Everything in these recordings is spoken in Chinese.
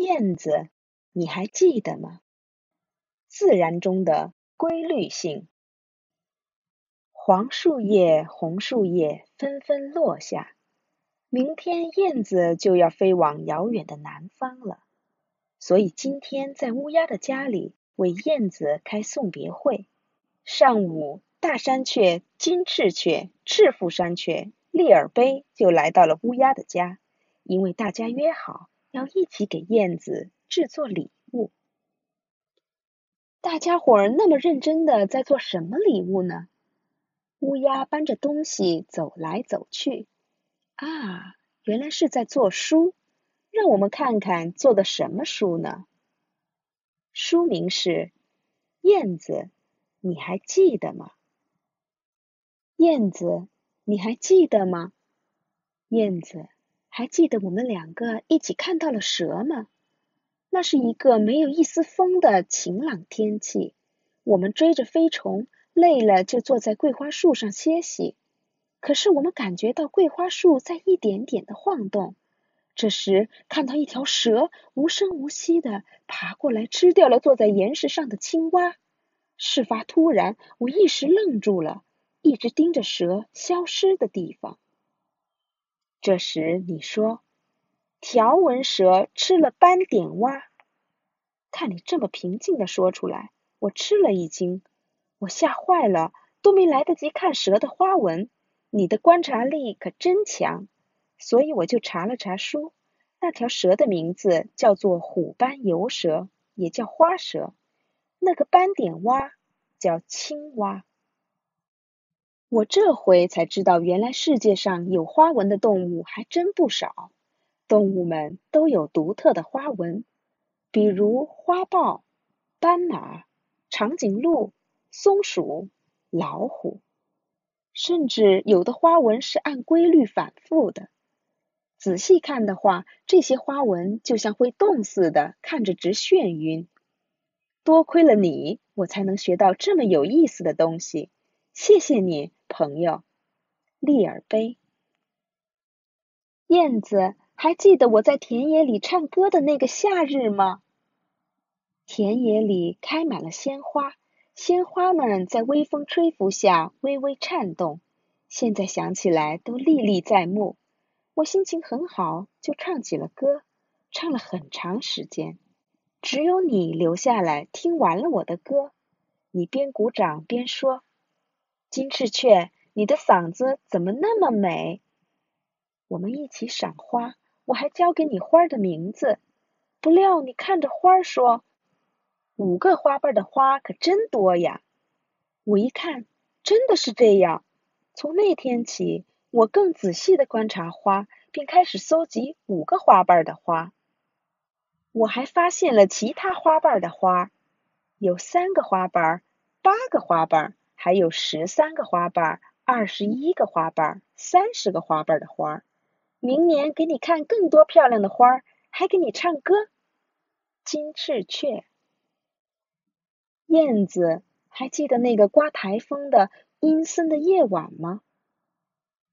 燕子，你还记得吗？自然中的规律性。黄树叶、红树叶纷纷落下，明天燕子就要飞往遥远的南方了。所以今天在乌鸦的家里为燕子开送别会。上午，大山雀、金翅雀、赤腹山雀、利耳杯就来到了乌鸦的家，因为大家约好要一起给燕子制作礼物。大家伙儿那么认真的在做什么礼物呢？乌鸦搬着东西走来走去，啊，原来是在做书。让我们看看做的什么书呢？书名是《燕子》，你还记得吗？燕子，你还记得吗？燕子，还记得我们两个一起看到了蛇吗？那是一个没有一丝风的晴朗天气，我们追着飞虫，累了就坐在桂花树上歇息。可是我们感觉到桂花树在一点点的晃动。这时，看到一条蛇无声无息的爬过来，吃掉了坐在岩石上的青蛙。事发突然，我一时愣住了，一直盯着蛇消失的地方。这时你说：“条纹蛇吃了斑点蛙。”看你这么平静的说出来，我吃了一惊，我吓坏了，都没来得及看蛇的花纹。你的观察力可真强。所以我就查了查书，那条蛇的名字叫做虎斑游蛇，也叫花蛇。那个斑点蛙叫青蛙。我这回才知道，原来世界上有花纹的动物还真不少。动物们都有独特的花纹，比如花豹、斑马、长颈鹿、松鼠、老虎，甚至有的花纹是按规律反复的。仔细看的话，这些花纹就像会动似的，看着直眩晕。多亏了你，我才能学到这么有意思的东西。谢谢你，朋友。利尔杯。燕子，还记得我在田野里唱歌的那个夏日吗？田野里开满了鲜花，鲜花们在微风吹拂下微微颤动，现在想起来都历历在目。我心情很好，就唱起了歌，唱了很长时间。只有你留下来听完了我的歌，你边鼓掌边说：“金翅雀，你的嗓子怎么那么美？”我们一起赏花，我还教给你花的名字。不料你看着花说：“五个花瓣的花可真多呀！”我一看，真的是这样。从那天起。我更仔细的观察花，并开始搜集五个花瓣的花。我还发现了其他花瓣的花，有三个花瓣、八个花瓣，还有十三个花瓣、二十一个花瓣、三十个花瓣的花。明年给你看更多漂亮的花，还给你唱歌。金翅雀、燕子，还记得那个刮台风的阴森的夜晚吗？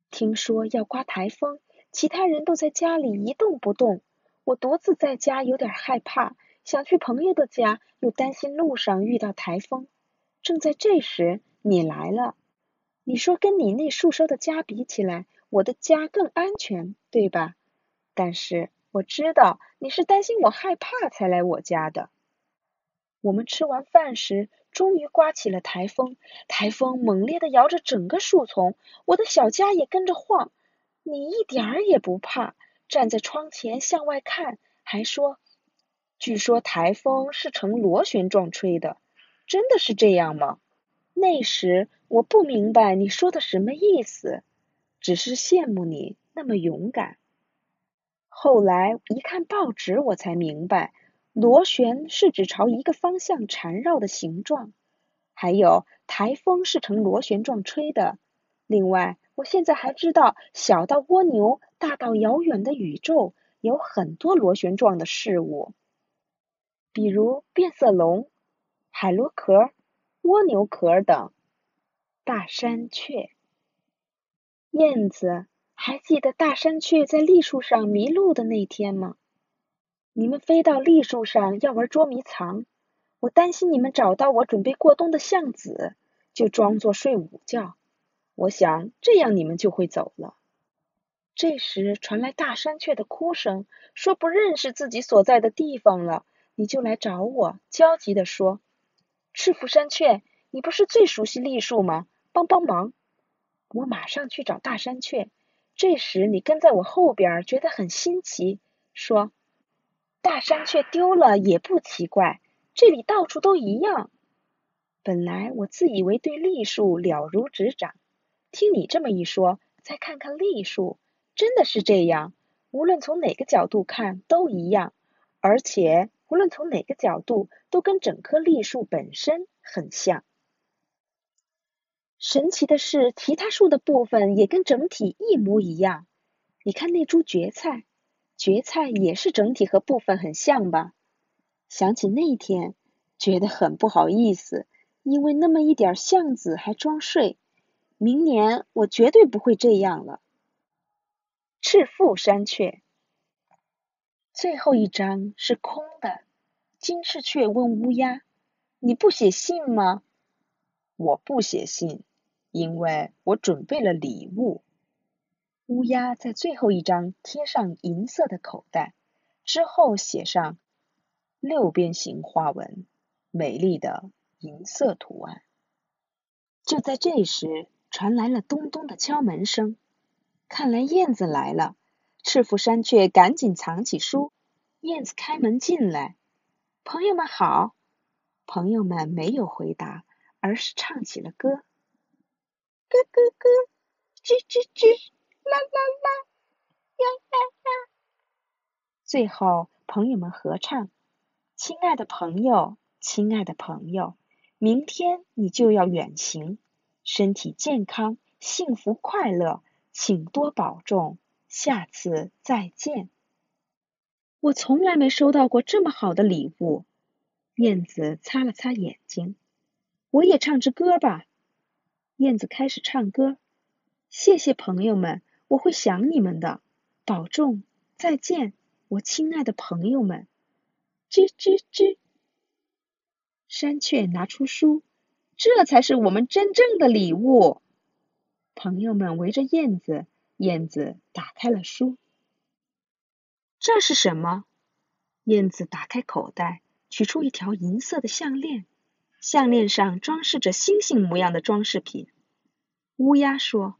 听说要刮台风，其他人都在家里一动不动，我独自在家有点害怕，想去朋友的家，又担心路上遇到台风。正在这时，你来了。你说跟你那树梢的家比起来，我的家更安全，对吧？但是我知道你是担心我害怕才来我家的。我们吃完饭时。终于刮起了台风，台风猛烈的摇着整个树丛，我的小家也跟着晃。你一点儿也不怕，站在窗前向外看，还说：“据说台风是呈螺旋状吹的，真的是这样吗？”那时我不明白你说的什么意思，只是羡慕你那么勇敢。后来一看报纸，我才明白。螺旋是指朝一个方向缠绕的形状，还有台风是呈螺旋状吹的。另外，我现在还知道，小到蜗牛，大到遥远的宇宙，有很多螺旋状的事物，比如变色龙、海螺壳、蜗牛壳等。大山雀、燕子，还记得大山雀在栗树上迷路的那天吗？你们飞到栗树上要玩捉迷藏，我担心你们找到我准备过冬的橡子，就装作睡午觉。我想这样你们就会走了。这时传来大山雀的哭声，说不认识自己所在的地方了，你就来找我，焦急地说：“赤福山雀，你不是最熟悉栗树吗？帮帮忙！”我马上去找大山雀。这时你跟在我后边，觉得很新奇，说：“大山雀丢了也不奇怪，这里到处都一样。”本来我自以为对栗树了如指掌。听你这么一说，再看看栗树，真的是这样。无论从哪个角度看都一样，而且无论从哪个角度都跟整棵栗树本身很像。神奇的是，其他树的部分也跟整体一模一样。你看那株蕨菜，蕨菜也是整体和部分很像吧？想起那天，觉得很不好意思，因为那么一点橡子还装睡。明年我绝对不会这样了。赤腹山雀，最后一张是空的。金翅雀问乌鸦：“你不写信吗？”“我不写信，因为我准备了礼物。”乌鸦在最后一张贴上银色的口袋，之后写上六边形花纹，美丽的银色图案。就在这时。传来了咚咚的敲门声，看来燕子来了。赤腹山雀赶紧藏起书。燕子开门进来，朋友们好。朋友们没有回答，而是唱起了歌：咯咯咯，吱吱吱，啦啦啦，呀呀呀。最后，朋友们合唱：亲爱的朋友，亲爱的朋友，明天你就要远行。身体健康，幸福快乐，请多保重，下次再见。我从来没收到过这么好的礼物。燕子擦了擦眼睛，我也唱支歌吧。燕子开始唱歌。谢谢朋友们，我会想你们的。保重，再见，我亲爱的朋友们。吱吱吱。山雀拿出书。这才是我们真正的礼物。朋友们围着燕子，燕子打开了书。这是什么？燕子打开口袋，取出一条银色的项链，项链上装饰着星星模样的装饰品。乌鸦说：“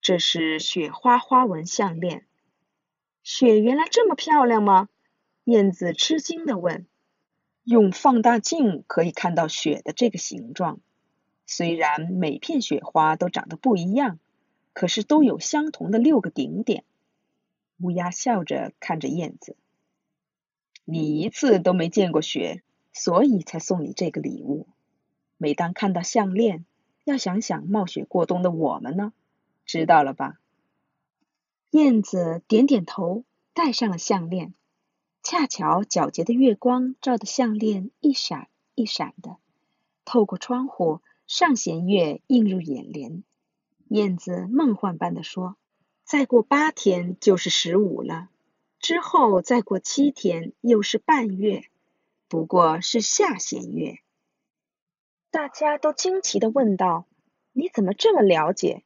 这是雪花花纹项链。”雪原来这么漂亮吗？燕子吃惊的问。用放大镜可以看到雪的这个形状，虽然每片雪花都长得不一样，可是都有相同的六个顶点。乌鸦笑着看着燕子：“你一次都没见过雪，所以才送你这个礼物。每当看到项链，要想想冒雪过冬的我们呢，知道了吧？”燕子点点头，戴上了项链。恰巧皎洁的月光照得项链一闪一闪的，透过窗户，上弦月映入眼帘。燕子梦幻般的说：“再过八天就是十五了，之后再过七天又是半月，不过是下弦月。”大家都惊奇的问道：“你怎么这么了解？”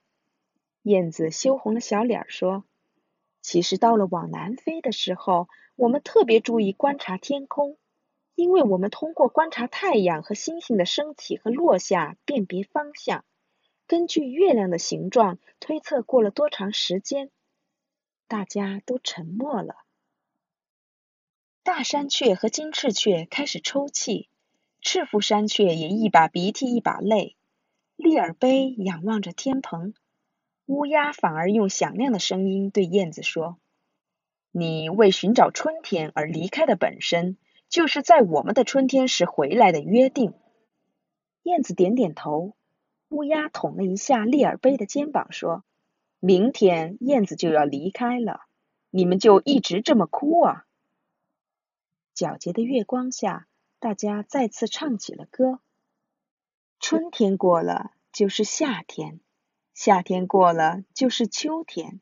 燕子羞红了小脸说：“其实到了往南飞的时候。”我们特别注意观察天空，因为我们通过观察太阳和星星的升起和落下辨别方向，根据月亮的形状推测过了多长时间。大家都沉默了。大山雀和金翅雀开始抽泣，赤腹山雀也一把鼻涕一把泪。利尔贝仰望着天棚，乌鸦反而用响亮的声音对燕子说。你为寻找春天而离开的本身，就是在我们的春天时回来的约定。燕子点点头，乌鸦捅了一下利尔贝的肩膀，说：“明天燕子就要离开了，你们就一直这么哭啊？”皎洁的月光下，大家再次唱起了歌。春天过了就是夏天，夏天过了就是秋天，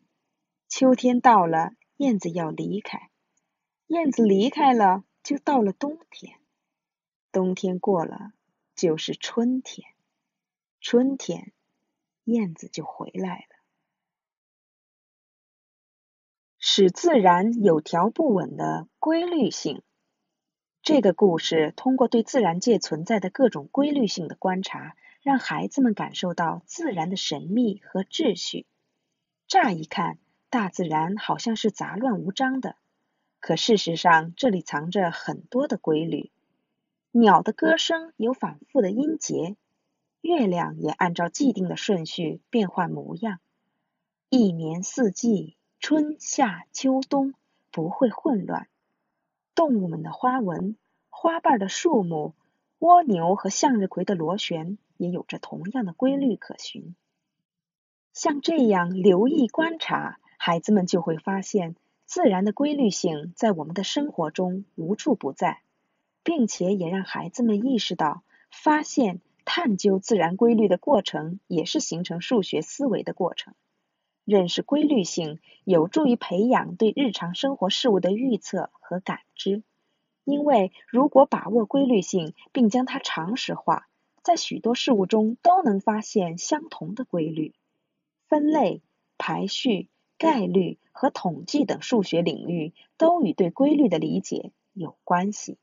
秋天到了。燕子要离开，燕子离开了，就到了冬天；冬天过了，就是春天；春天，燕子就回来了。使自然有条不紊的规律性。这个故事通过对自然界存在的各种规律性的观察，让孩子们感受到自然的神秘和秩序。乍一看，大自然好像是杂乱无章的。可事实上，这里藏着很多的规律。鸟的歌声有反复的音节，月亮也按照既定的顺序变换模样。一年四季，春夏秋冬不会混乱。动物们的花纹、花瓣的数目、蜗牛和向日葵的螺旋也有着同样的规律可循。像这样留意观察，孩子们就会发现。自然的规律性在我们的生活中无处不在，并且也让孩子们意识到，发现、探究自然规律的过程也是形成数学思维的过程。认识规律性有助于培养对日常生活事物的预测和感知，因为如果把握规律性并将它常识化，在许多事物中都能发现相同的规律。分类、排序。概率和统计等数学领域都与对规律的理解有关系。